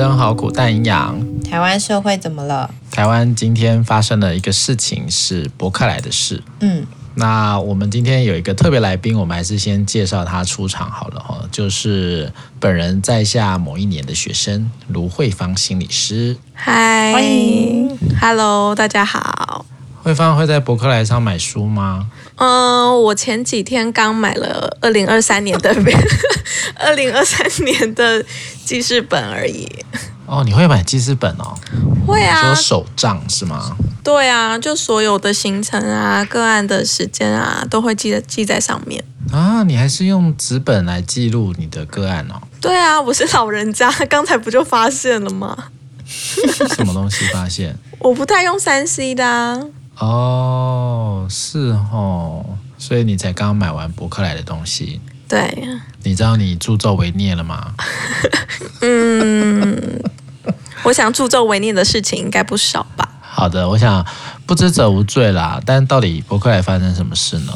生好苦但营养。台湾社会怎么了？台湾今天发生了一个事情，是博客来的事。嗯，那我们今天有一个特别来宾，我们还是先介绍他出场好了哈，就是本人在下某一年的学生卢慧芳心理师。嗨，欢迎，Hello，大家好。慧芳会在博客来上买书吗？嗯，我前几天刚买了二零二三年的 二零二三年的记事本而已。哦，你会买记事本哦？会啊，说手账是吗？对啊，就所有的行程啊、个案的时间啊，都会记得记在上面。啊，你还是用纸本来记录你的个案哦？对啊，我是老人家，刚才不就发现了吗？什么东西发现？我不太用三 C 的啊。哦，是哦，所以你才刚买完博客来的东西。对。你知道你助纣为虐了吗？嗯，我想助纣为虐的事情应该不少吧。好的，我想不知者无罪啦。但到底博客来发生什么事呢？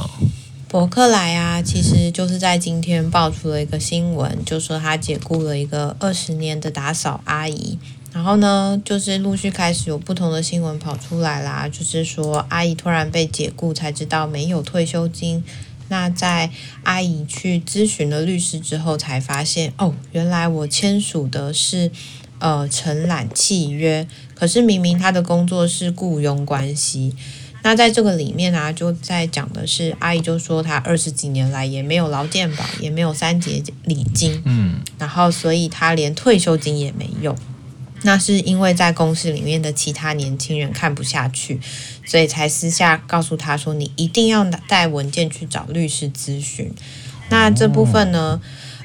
博客来啊，其实就是在今天爆出了一个新闻，就说他解雇了一个二十年的打扫阿姨。然后呢，就是陆续开始有不同的新闻跑出来啦，就是说阿姨突然被解雇，才知道没有退休金。那在阿姨去咨询了律师之后，才发现哦，原来我签署的是呃承揽契约，可是明明她的工作是雇佣关系。那在这个里面啊，就在讲的是阿姨就说她二十几年来也没有劳健保，也没有三节礼金，嗯，然后所以她连退休金也没有。那是因为在公司里面的其他年轻人看不下去，所以才私下告诉他说：“你一定要带文件去找律师咨询。”那这部分呢，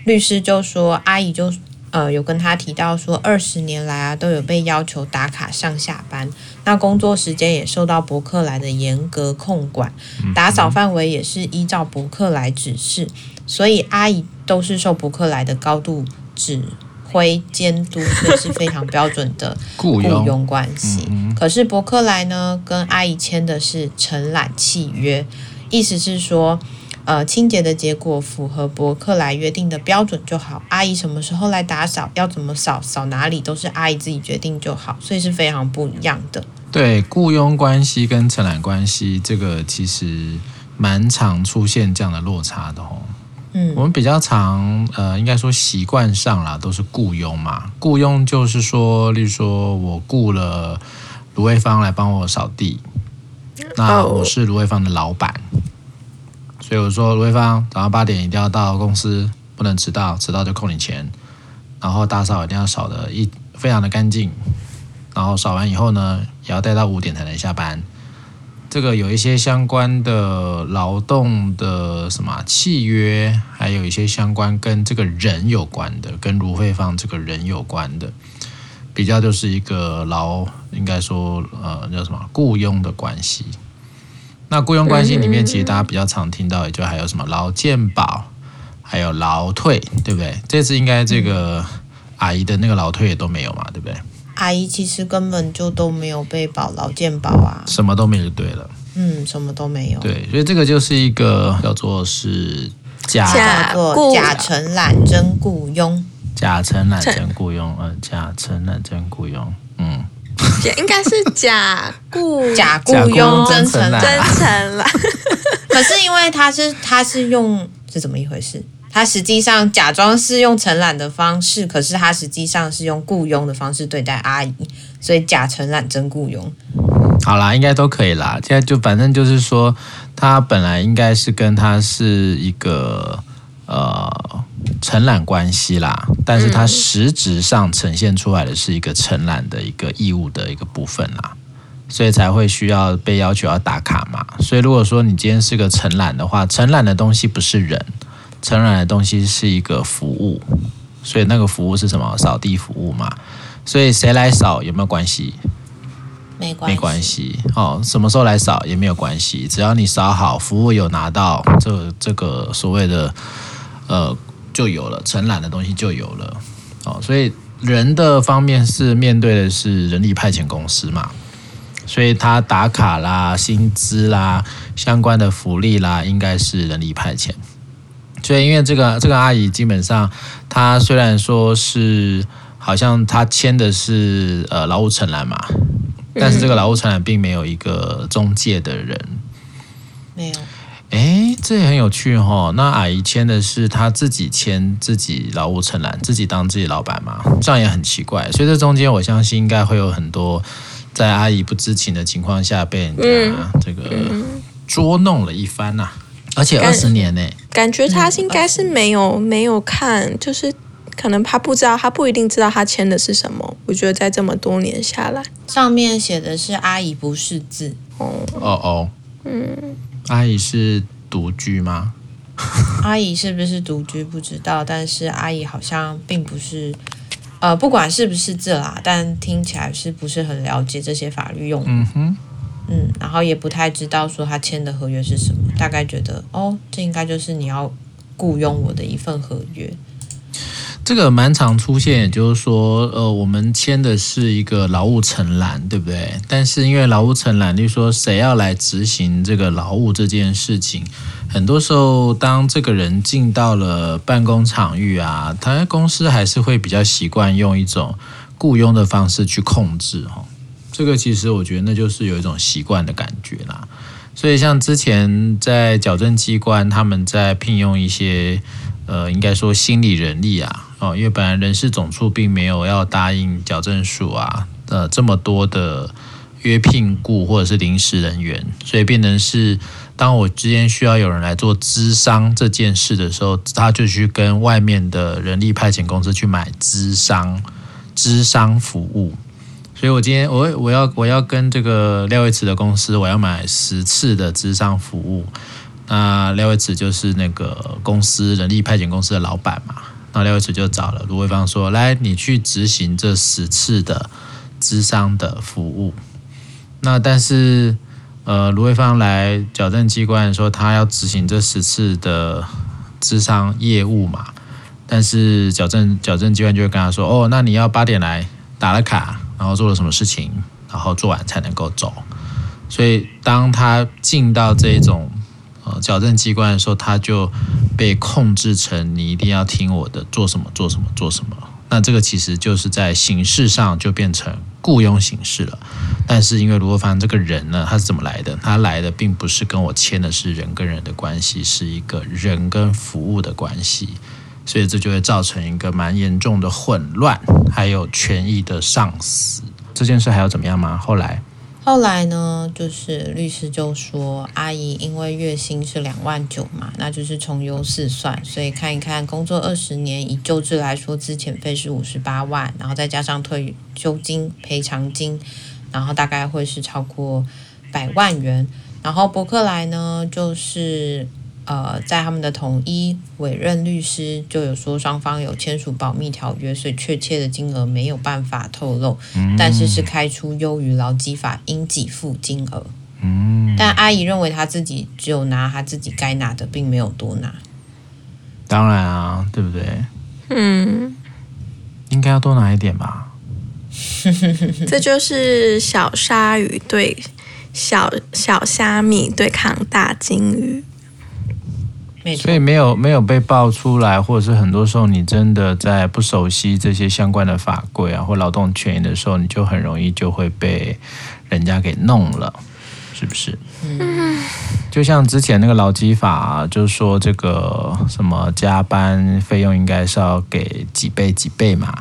律师就说：“阿姨就呃有跟他提到说，二十年来啊都有被要求打卡上下班，那工作时间也受到博客来的严格控管，打扫范围也是依照博客来指示，所以阿姨都是受博客来的高度指。”会监督，所以是非常标准的 雇佣关系。可是伯克莱呢，跟阿姨签的是承揽契约，意思是说，呃，清洁的结果符合伯克莱约定的标准就好。阿姨什么时候来打扫，要怎么扫，扫哪里都是阿姨自己决定就好，所以是非常不一样的。对，雇佣关系跟承揽关系，这个其实蛮常出现这样的落差的哦。嗯，我们比较常，呃，应该说习惯上啦，都是雇佣嘛。雇佣就是说，例如说我雇了卢慧芳来帮我扫地，那我是卢慧芳的老板，所以我说卢慧芳早上八点一定要到公司，不能迟到，迟到就扣你钱。然后打扫一定要扫的一非常的干净，然后扫完以后呢，也要待到五点才能下班。这个有一些相关的劳动的什么契约，还有一些相关跟这个人有关的，跟卢慧芳这个人有关的，比较就是一个劳，应该说呃叫什么雇佣的关系。那雇佣关系里面，其实大家比较常听到，也就还有什么劳健保，还有劳退，对不对？这次应该这个阿姨的那个劳退也都没有嘛，对不对？阿姨其实根本就都没有被保劳健保啊，什么都没有，对了，嗯，什么都没有，对，所以这个就是一个叫做是假叫做假承揽真雇佣，假承揽真雇佣，呃，假承揽真雇佣，嗯，应该是假雇 假雇佣真承真承揽，可是因为他是他是用是怎么一回事？他实际上假装是用承揽的方式，可是他实际上是用雇佣的方式对待阿姨，所以假承揽真雇佣。好啦，应该都可以啦。现在就反正就是说，他本来应该是跟他是一个呃承揽关系啦，但是他实质上呈现出来的是一个承揽的一个义务的一个部分啦，所以才会需要被要求要打卡嘛。所以如果说你今天是个承揽的话，承揽的东西不是人。承揽的东西是一个服务，所以那个服务是什么？扫地服务嘛。所以谁来扫有没有关系？没关系。没关系。哦，什么时候来扫也没有关系，只要你扫好，服务有拿到，这这个所谓的呃就有了，承揽的东西就有了。哦，所以人的方面是面对的是人力派遣公司嘛，所以他打卡啦、薪资啦、相关的福利啦，应该是人力派遣。所以，因为这个这个阿姨基本上，她虽然说是好好像她签的是呃劳务承揽嘛，但是这个劳务承揽并没有一个中介的人，没有。哎，这也很有趣哦。那阿姨签的是她自己签自己劳务承揽，自己当自己老板嘛，这样也很奇怪。所以这中间我相信应该会有很多在阿姨不知情的情况下被人家这个捉弄了一番呐、啊。而且二十年呢，感觉他应该是没有没有看，就是可能他不知道，他不一定知道他签的是什么。我觉得在这么多年下来，上面写的是阿姨不识字。哦哦哦，嗯。阿姨是独居吗？阿姨是不是独居不知道，但是阿姨好像并不是，呃，不管是不是字啦，但听起来是不是很了解这些法律用语？嗯哼，嗯，然后也不太知道说他签的合约是什么，大概觉得哦，这应该就是你要雇佣我的一份合约。这个蛮常出现，也就是说，呃，我们签的是一个劳务承揽，对不对？但是因为劳务承揽，就是说谁要来执行这个劳务这件事情，很多时候当这个人进到了办公场域啊，他公司还是会比较习惯用一种雇佣的方式去控制哈。这个其实我觉得那就是有一种习惯的感觉啦。所以像之前在矫正机关，他们在聘用一些呃，应该说心理人力啊。哦，因为本来人事总处并没有要答应矫正署啊，呃，这么多的约聘雇或者是临时人员，所以变成是当我之间需要有人来做咨商这件事的时候，他就去跟外面的人力派遣公司去买咨商咨商服务。所以我今天我我要我要跟这个廖伟慈的公司，我要买十次的咨商服务。那廖伟慈就是那个公司人力派遣公司的老板嘛。那廖伟慈就找了卢慧芳说：“来，你去执行这十次的咨商的服务。那但是，呃，卢慧芳来矫正机关说他要执行这十次的咨商业务嘛。但是矫正矫正机关就会跟他说：哦，那你要八点来打了卡，然后做了什么事情，然后做完才能够走。所以当他进到这种呃。”矫正机关的时候，他就被控制成你一定要听我的，做什么做什么做什么。那这个其实就是在形式上就变成雇佣形式了。但是因为卢凡这个人呢，他是怎么来的？他来的并不是跟我签的是人跟人的关系，是一个人跟服务的关系，所以这就会造成一个蛮严重的混乱，还有权益的丧失。这件事还要怎么样吗？后来？后来呢，就是律师就说，阿姨因为月薪是两万九嘛，那就是从优势算，所以看一看工作二十年，以旧制来说，资遣费是五十八万，然后再加上退休金、赔偿金，然后大概会是超过百万元。然后伯克莱呢，就是。呃，在他们的统一委任律师就有说，双方有签署保密条约，所以确切的金额没有办法透露，嗯、但是是开出优于劳基法应给付金额。嗯，但阿姨认为她自己只有拿她自己该拿的，并没有多拿。当然啊，对不对？嗯，应该要多拿一点吧。这就是小鲨鱼对小小虾米对抗大金鱼。所以没有没有被爆出来，或者是很多时候你真的在不熟悉这些相关的法规啊，或劳动权益的时候，你就很容易就会被人家给弄了，是不是？嗯，就像之前那个劳基法啊，就是说这个什么加班费用应该是要给几倍几倍嘛。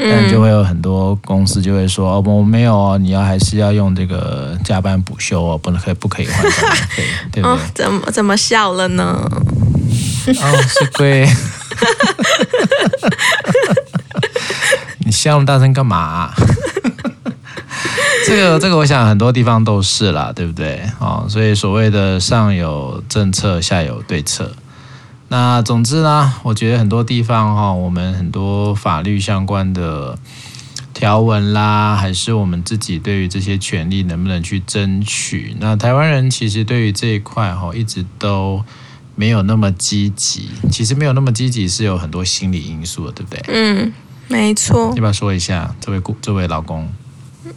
但就会有很多公司就会说哦，我没有哦，你要还是要用这个加班补休哦，不能可以不可以换加班费，对不对？哦、怎么怎么笑了呢？哦，是贵。你笑那么大声干嘛、啊？这个这个，我想很多地方都是啦，对不对？哦，所以所谓的上有政策，下有对策。那总之呢，我觉得很多地方哈，我们很多法律相关的条文啦，还是我们自己对于这些权利能不能去争取？那台湾人其实对于这一块哈，一直都没有那么积极。其实没有那么积极是有很多心理因素的，对不对？嗯，没错。要不要说一下这位顾这位老公？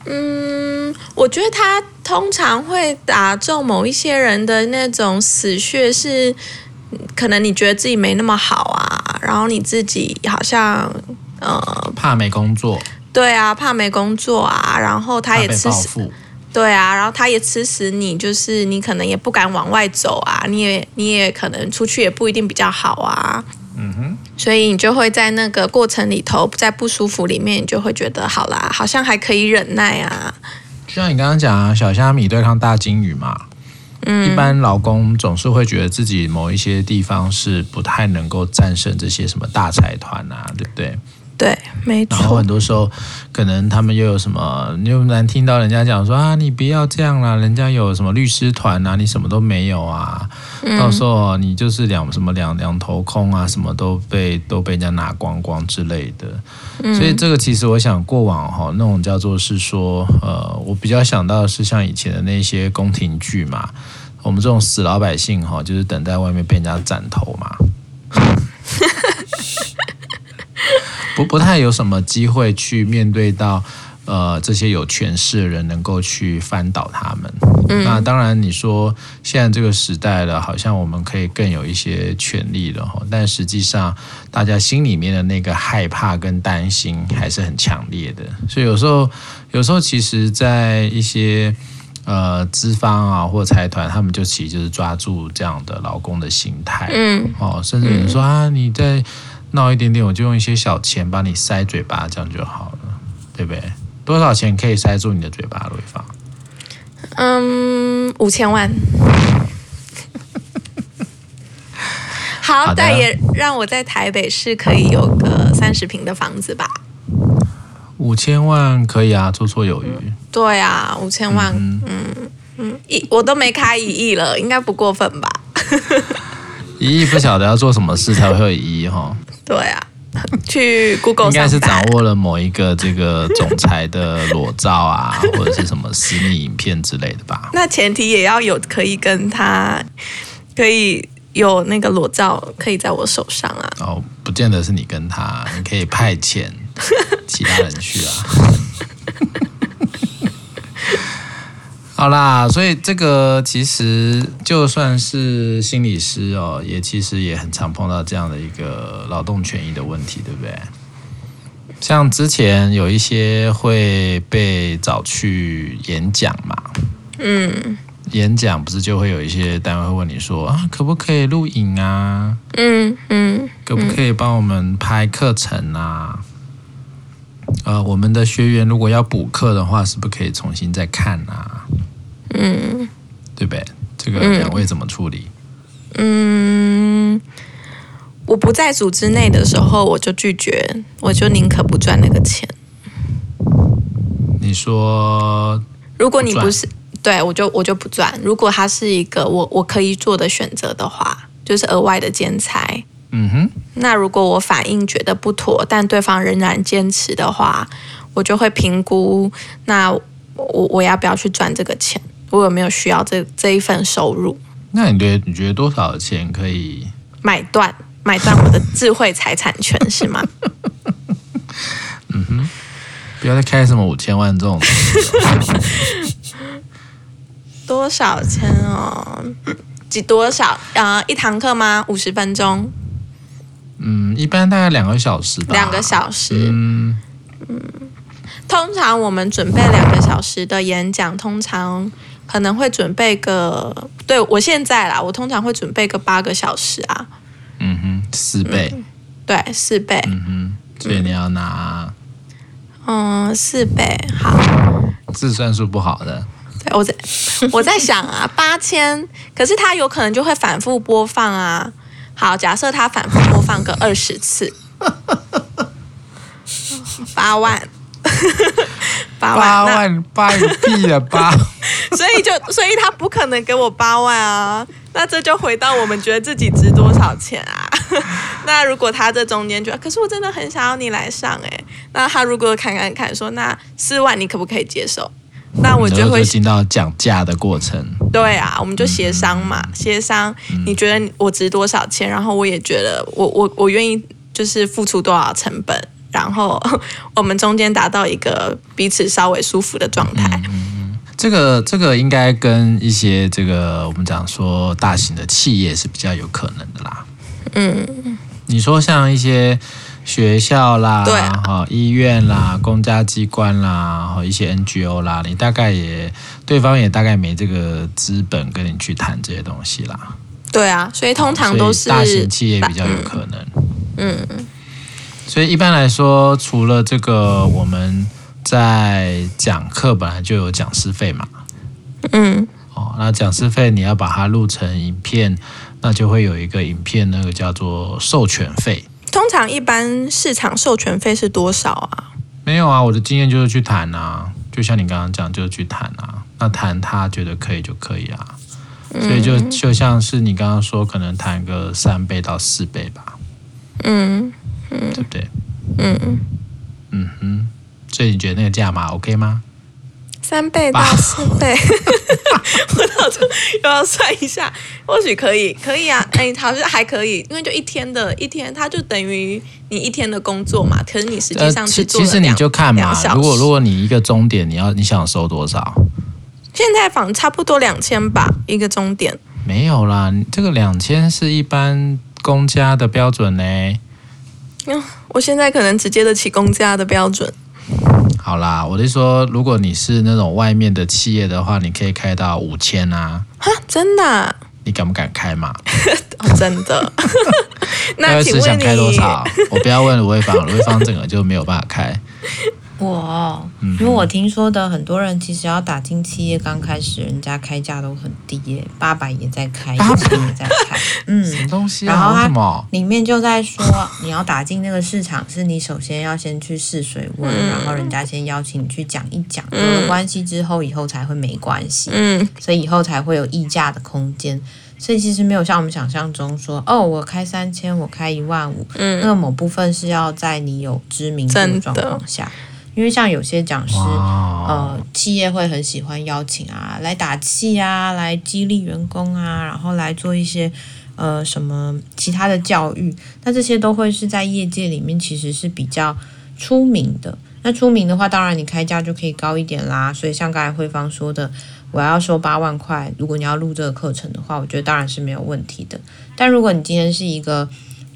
嗯，我觉得他通常会打中某一些人的那种死穴是。可能你觉得自己没那么好啊，然后你自己好像呃，怕没工作。对啊，怕没工作啊，然后他也吃死。对啊，然后他也吃死你，就是你可能也不敢往外走啊，你也你也可能出去也不一定比较好啊。嗯哼，所以你就会在那个过程里头，在不舒服里面，你就会觉得好啦，好像还可以忍耐啊。就像你刚刚讲啊，小虾米对抗大金鱼嘛。嗯，一般老公总是会觉得自己某一些地方是不太能够战胜这些什么大财团啊，对不对？对，没错。然后很多时候，可能他们又有什么，你又难听到人家讲说啊，你不要这样啦，人家有什么律师团啊，你什么都没有啊，嗯、到时候你就是两什么两两头空啊，什么都被都被人家拿光光之类的。嗯、所以这个其实我想过往哈，那种叫做是说，呃，我比较想到的是像以前的那些宫廷剧嘛，我们这种死老百姓哈，就是等在外面被人家斩头嘛。不不太有什么机会去面对到，呃，这些有权势的人能够去翻倒他们。嗯、那当然，你说现在这个时代了，好像我们可以更有一些权利了哈。但实际上，大家心里面的那个害怕跟担心还是很强烈的。所以有时候，有时候其实，在一些呃资方啊或财团，他们就其实就是抓住这样的劳工的心态。嗯，哦，甚至有人说啊，你在。闹一点点，我就用一些小钱把你塞嘴巴，这样就好了，对不对？多少钱可以塞住你的嘴巴，罗一芳？嗯，五千万。好，但也让我在台北市可以有个三十平的房子吧。五千万可以啊，绰绰有余。对啊，五千万，嗯嗯嗯，一我都没开一亿了，应该不过分吧？一亿不晓得要做什么事才会有一亿哈。对啊，去 Google 应该是掌握了某一个这个总裁的裸照啊，或者是什么私密影片之类的吧。那前提也要有可以跟他，可以有那个裸照可以在我手上啊。哦，不见得是你跟他，你可以派遣其他人去啊。好啦，所以这个其实就算是心理师哦，也其实也很常碰到这样的一个劳动权益的问题，对不对？像之前有一些会被找去演讲嘛，嗯，演讲不是就会有一些单位会问你说啊，可不可以录影啊？嗯嗯，可不可以帮我们拍课程啊？呃，我们的学员如果要补课的话，是不是可以重新再看啊？嗯，对不对？这个两位怎么处理？嗯，我不在组织内的时候，我就拒绝，我就宁可不赚那个钱。你说，如果你不是对我就我就不赚。如果他是一个我我可以做的选择的话，就是额外的兼差。嗯哼。那如果我反应觉得不妥，但对方仍然坚持的话，我就会评估，那我我要不要去赚这个钱？我有没有需要这这一份收入？那你觉得你觉得多少钱可以买断买断我的智慧财产权 是吗？嗯哼，不要再开什么五千万这种。多少钱哦？几多少啊、呃？一堂课吗？五十分钟？嗯，一般大概两个小时吧。两个小时。嗯嗯，通常我们准备两个小时的演讲，通常。可能会准备个，对我现在啦，我通常会准备个八个小时啊。嗯哼，四倍。嗯、对，四倍。嗯哼，所以你要拿。嗯，四倍，好。自算数不好的。对，我在 我在想啊，八千，可是他有可能就会反复播放啊。好，假设他反复播放个二十次，八万。八万，八个屁了 八，所以就所以他不可能给我八万啊，那这就回到我们觉得自己值多少钱啊？那如果他这中间觉得，可是我真的很想要你来上哎、欸，那他如果看看看说，那四万你可不可以接受？那我就会进到讲价的过程。对啊，我们就协商嘛，协商你觉得我值多少钱，然后我也觉得我我我愿意就是付出多少成本。然后我们中间达到一个彼此稍微舒服的状态。嗯，这个这个应该跟一些这个我们讲说大型的企业是比较有可能的啦。嗯，你说像一些学校啦，对啊，哈，医院啦，公家机关啦，和一些 NGO 啦，你大概也对方也大概没这个资本跟你去谈这些东西啦。对啊，所以通常都是大型企业比较有可能。嗯，所以一般来说，除了这个，我们在讲课本来就有讲师费嘛。嗯。哦，那讲师费你要把它录成影片，那就会有一个影片，那个叫做授权费。通常一般市场授权费是多少啊？没有啊，我的经验就是去谈啊，就像你刚刚讲，就是去谈啊。那谈他觉得可以就可以啊，所以就就像是你刚刚说，可能谈个三倍到四倍吧。嗯嗯，对不对？嗯嗯嗯哼，所以你觉得那个价码 OK 吗？三倍到四倍，我到时候又要算一下，或许可以，可以啊，哎，好像还可以，因为就一天的一天，它就等于你一天的工作嘛。可是你实际上是做、呃、其实你就看嘛，如果如果你一个钟点，你要你想收多少？现在房差不多两千吧，一个钟点。没有啦，这个两千是一般公家的标准呢。嗯，我现在可能只接得起公家的标准。好啦，我就说，如果你是那种外面的企业的话，你可以开到五千啊！哈，真的啊？你敢不敢开嘛？哦，真的？那请问你想开多少？我不要问卢慧芳，卢慧芳整个就没有办法开。我，因为我听说的很多人其实要打进企业，刚开始人家开价都很低耶，八百也在开，一千也在开，嗯，什么东西啊？然后什么？里面就在说，你要打进那个市场，是你首先要先去试水温，嗯、然后人家先邀请你去讲一讲，有了关系之后，以后才会没关系，嗯，所以以后才会有溢价的空间。所以其实没有像我们想象中说，哦，我开三千，我开一万五，嗯，那个某部分是要在你有知名度的。状况下。因为像有些讲师，呃，企业会很喜欢邀请啊，来打气啊，来激励员工啊，然后来做一些呃什么其他的教育，那这些都会是在业界里面其实是比较出名的。那出名的话，当然你开价就可以高一点啦。所以像刚才慧芳说的，我要收八万块，如果你要录这个课程的话，我觉得当然是没有问题的。但如果你今天是一个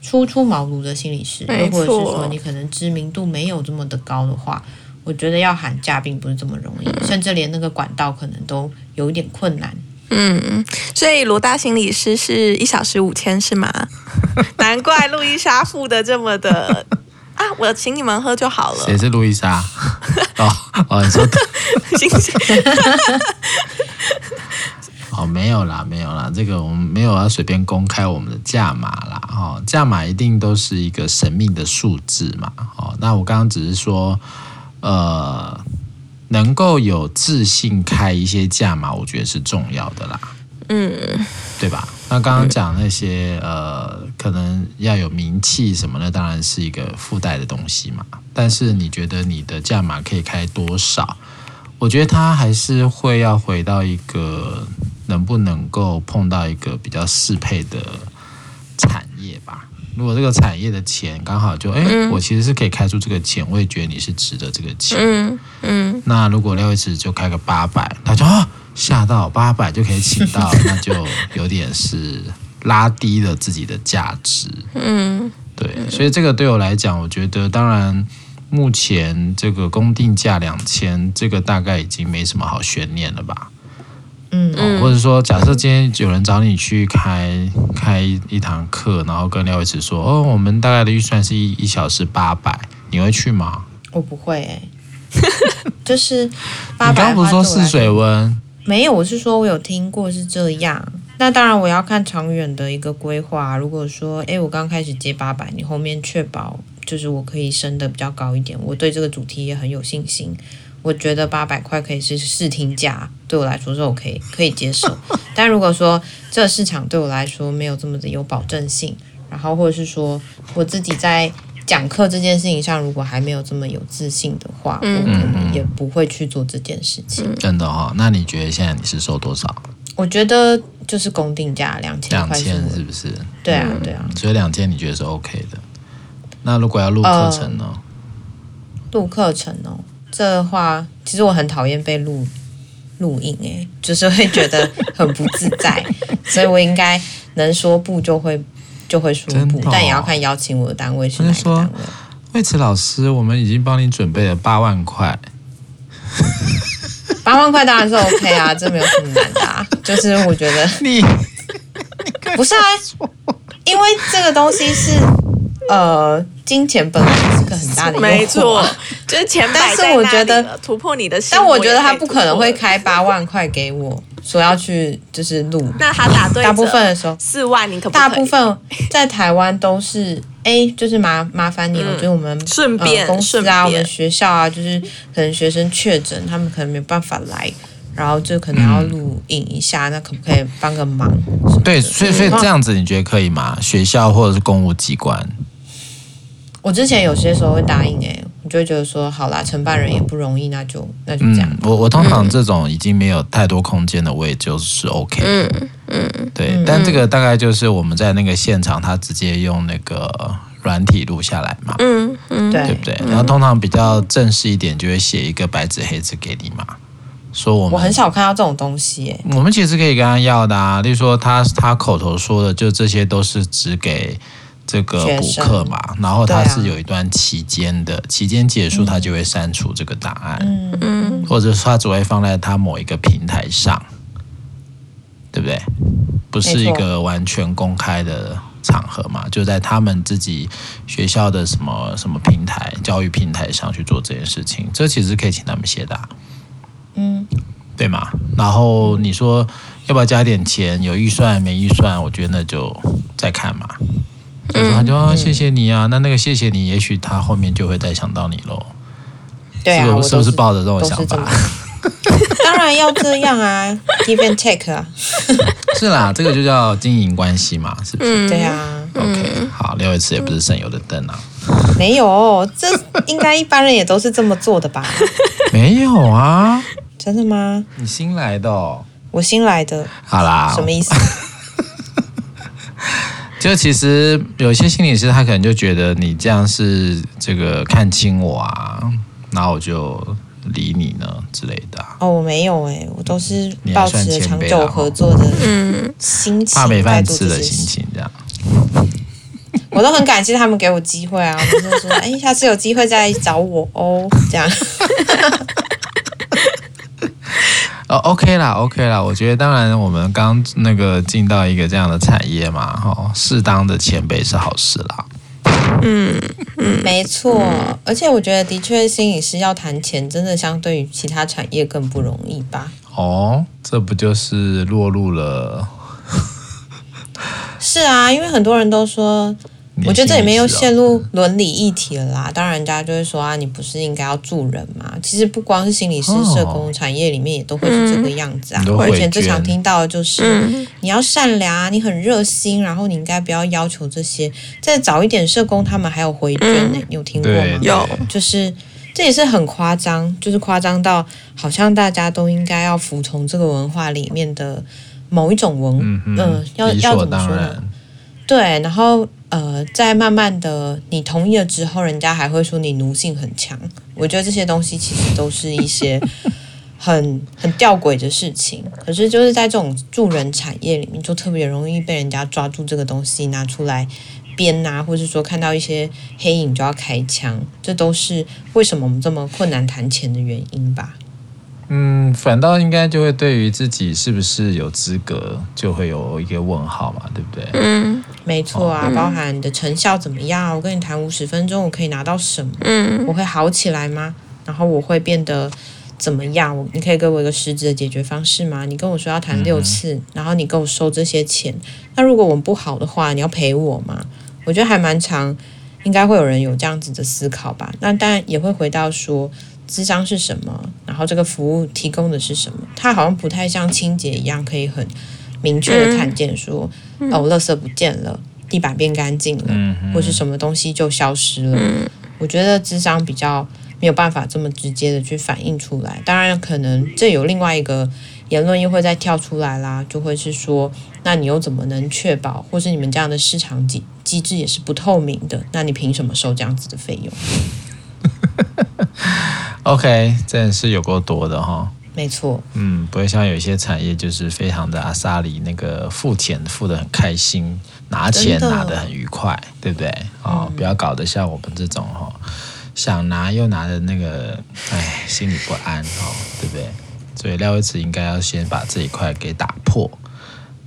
初出茅庐的心理师，又或者是说你可能知名度没有这么的高的话，我觉得要喊价并不是这么容易，甚至连那个管道可能都有一点困难。嗯，所以罗大心理师是一小时五千是吗？难怪路易莎付的这么的 啊！我请你们喝就好了。谁是路易莎？哦哦，你说的，谢谢。哦，没有啦，没有啦，这个我们没有要随便公开我们的价码啦。哦，价码一定都是一个神秘的数字嘛。哦，那我刚刚只是说，呃，能够有自信开一些价码，我觉得是重要的啦。嗯，对吧？那刚刚讲那些，呃，可能要有名气什么的，当然是一个附带的东西嘛。但是你觉得你的价码可以开多少？我觉得他还是会要回到一个。能不能够碰到一个比较适配的产业吧？如果这个产业的钱刚好就哎、欸，我其实是可以开出这个钱，我也觉得你是值得这个钱。嗯嗯。那如果廖一慈就开个八百，他就啊吓到八百就可以请到，那就有点是拉低了自己的价值。嗯，对。所以这个对我来讲，我觉得当然目前这个公定价两千，这个大概已经没什么好悬念了吧。嗯，或者说，假设今天有人找你去开开一堂课，然后跟廖伟慈说，哦，我们大概的预算是一一小时八百，你会去吗？我不会、欸，就是八百。你刚刚不是说试水温？没有，我是说我有听过是这样。那当然，我要看长远的一个规划。如果说，哎，我刚开始接八百，你后面确保就是我可以升的比较高一点，我对这个主题也很有信心。我觉得八百块可以是试听价，对我来说是 OK，可以接受。但如果说这个市场对我来说没有这么的有保证性，然后或者是说我自己在讲课这件事情上，如果还没有这么有自信的话，我可能也不会去做这件事情。嗯、真的哈、哦？那你觉得现在你是收多少？我觉得就是公定价两千块，两千是不是？对啊，对啊。所以两千你觉得是 OK 的？那如果要录课程呢？录、呃、课程哦。这话其实我很讨厌被录录音，哎，就是会觉得很不自在，所以我应该能说不就会就会说不，哦、但也要看邀请我的单位是哪个单位。魏慈老师，我们已经帮你准备了八万块。八万块当然是 OK 啊，这没有什么难的啊。就是我觉得 你，你不是啊，因为这个东西是呃，金钱本来就是个很大的没错，就是钱摆在那里了，但是我觉得突破你的心，但我觉得他不可能会开八万块给我。说要去就是录，那他打对，大部分的时候四万，你可不可以？大部分在台湾都是哎，就是麻麻烦你了，嗯、就是我们顺便、呃、公司啊，我们学校啊，就是可能学生确诊，他们可能没办法来，然后就可能要录影一下，嗯、那可不可以帮个忙？对，所以所以这样子你觉得可以吗？学校或者是公务机关？我之前有些时候会答应哎、欸，我就会觉得说，好啦，承办人也不容易，那就那就这样。嗯、我我通常这种已经没有太多空间的，我也就是 OK。嗯嗯嗯，对。但这个大概就是我们在那个现场，他直接用那个软体录下来嘛。嗯嗯，对不对？然后通常比较正式一点，就会写一个白纸黑字给你嘛，说我们我很少看到这种东西、欸。我们其实可以跟他要的啊，例如说他他口头说的，就这些都是只给。这个补课嘛，然后他是有一段期间的，啊、期间结束他就会删除这个答案，嗯嗯，或者是他只会放在他某一个平台上，对不对？不是一个完全公开的场合嘛，就在他们自己学校的什么什么平台、教育平台上去做这件事情，这其实可以请他们写的，嗯，对吗？然后你说要不要加点钱？有预算没预算？我觉得那就再看嘛。嗯，他就说谢谢你啊，嗯、那那个谢谢你，也许他后面就会再想到你喽。对啊，是，是不是抱着这种想法？当然要这样啊，give and take 啊。是啦，这个就叫经营关系嘛，是不是？嗯、对啊。OK，好，廖一次也不是省油的灯啊。没有，这应该一般人也都是这么做的吧？没有啊，真的吗？你新来的哦。我新来的。好啦。什么意思？就其实有些心理师，他可能就觉得你这样是这个看轻我啊，然后我就理你呢之类的。哦，我没有哎，我都是保持着长久合作的心情，怕没饭吃的心情这样。我都很感谢他们给我机会啊，我就说，哎，下次有机会再找我哦，这样。哦，OK 啦，OK 啦，我觉得当然我们刚那个进到一个这样的产业嘛，哈，适当的前辈是好事啦。嗯嗯，没错，而且我觉得的确心理师要谈钱，真的相对于其他产业更不容易吧？哦，这不就是落入了？是啊，因为很多人都说。我觉得这里面又陷入伦理议题了啦。当然，人家就会说啊，你不是应该要助人吗？其实不光是心理师、社工产业里面也都会是这个样子啊。而且最常听到的就是你要善良啊，你很热心，然后你应该不要要求这些。再早一点，社工他们还有回捐呢，你有听过吗？有，就是这也是很夸张，就是夸张到好像大家都应该要服从这个文化里面的某一种文，嗯，嗯，要要怎么说呢？对，然后。呃，在慢慢的你同意了之后，人家还会说你奴性很强。我觉得这些东西其实都是一些 很很吊诡的事情。可是就是在这种助人产业里面，就特别容易被人家抓住这个东西拿出来编啊，或者说看到一些黑影就要开枪，这都是为什么我们这么困难谈钱的原因吧。嗯，反倒应该就会对于自己是不是有资格，就会有一个问号嘛，对不对？嗯，没错啊，包含你的成效怎么样？我跟你谈五十分钟，我可以拿到什么？嗯，我会好起来吗？然后我会变得怎么样？我你可以给我一个实质的解决方式吗？你跟我说要谈六次，嗯、然后你给我收这些钱，那如果我们不好的话，你要赔我吗？我觉得还蛮长，应该会有人有这样子的思考吧。那当然也会回到说。咨商是什么？然后这个服务提供的是什么？它好像不太像清洁一样，可以很明确的看见说，嗯、哦，垃圾不见了，地板变干净了，或是什么东西就消失了。嗯、我觉得智商比较没有办法这么直接的去反映出来。当然，可能这有另外一个言论又会再跳出来啦，就会是说，那你又怎么能确保，或是你们这样的市场机机制也是不透明的？那你凭什么收这样子的费用？OK，真的是有够多的哈。没错，嗯，不会像有一些产业就是非常的阿萨里，那个付钱付的很开心，拿钱拿的很愉快，对不对？哦，不要搞得像我们这种哈、哦，想拿又拿的那个，哎，心里不安哦，对不对？所以廖威慈应该要先把这一块给打破。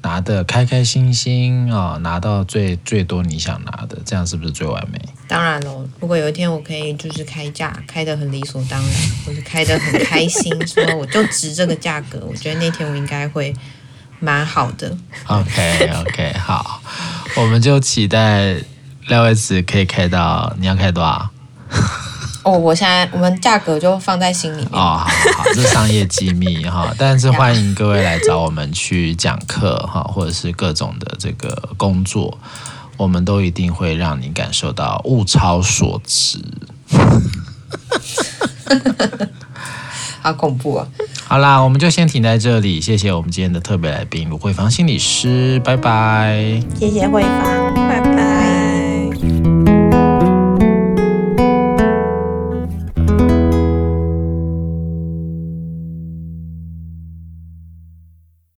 拿的开开心心啊、哦，拿到最最多你想拿的，这样是不是最完美？当然喽，如果有一天我可以就是开价开的很理所当然，或是开的很开心，说我就值这个价格，我觉得那天我应该会蛮好的。OK OK，好，我们就期待廖威慈可以开到，你要开多少？哦，我现在我们价格就放在心里面。哦，好好，这是商业机密哈，但是欢迎各位来找我们去讲课哈，或者是各种的这个工作，我们都一定会让你感受到物超所值。好恐怖啊！好啦，我们就先停在这里，谢谢我们今天的特别来宾卢慧芳心理师，拜拜。谢谢慧芳，拜拜。